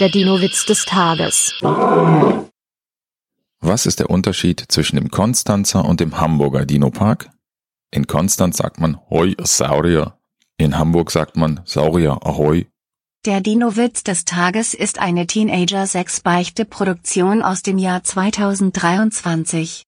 Der Dino-Witz des Tages. Was ist der Unterschied zwischen dem Konstanzer und dem Hamburger Dino-Park? In Konstanz sagt man Hoi Saurier. In Hamburg sagt man Saurier Ahoi. Der Dino-Witz des Tages ist eine Teenager-6-Beichte-Produktion aus dem Jahr 2023.